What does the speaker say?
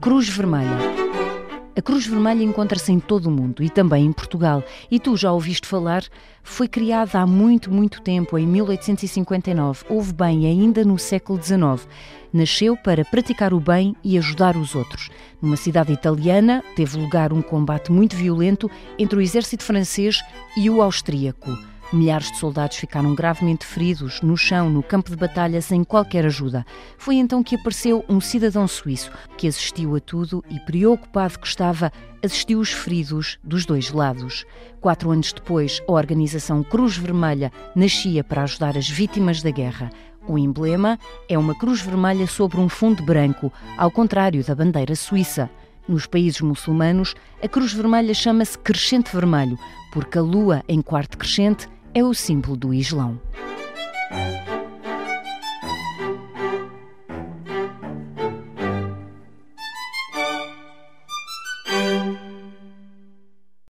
Cruz Vermelha. A Cruz Vermelha encontra-se em todo o mundo e também em Portugal. E tu já ouviste falar? Foi criada há muito, muito tempo, em 1859. Houve bem ainda no século XIX. Nasceu para praticar o bem e ajudar os outros. Numa cidade italiana, teve lugar um combate muito violento entre o exército francês e o austríaco. Milhares de soldados ficaram gravemente feridos no chão, no campo de batalha, sem qualquer ajuda. Foi então que apareceu um cidadão suíço que assistiu a tudo e, preocupado que estava, assistiu os feridos dos dois lados. Quatro anos depois, a organização Cruz Vermelha nascia para ajudar as vítimas da guerra. O emblema é uma cruz vermelha sobre um fundo branco, ao contrário da bandeira suíça. Nos países muçulmanos, a cruz vermelha chama-se crescente vermelho, porque a lua em quarto crescente é o símbolo do Islão.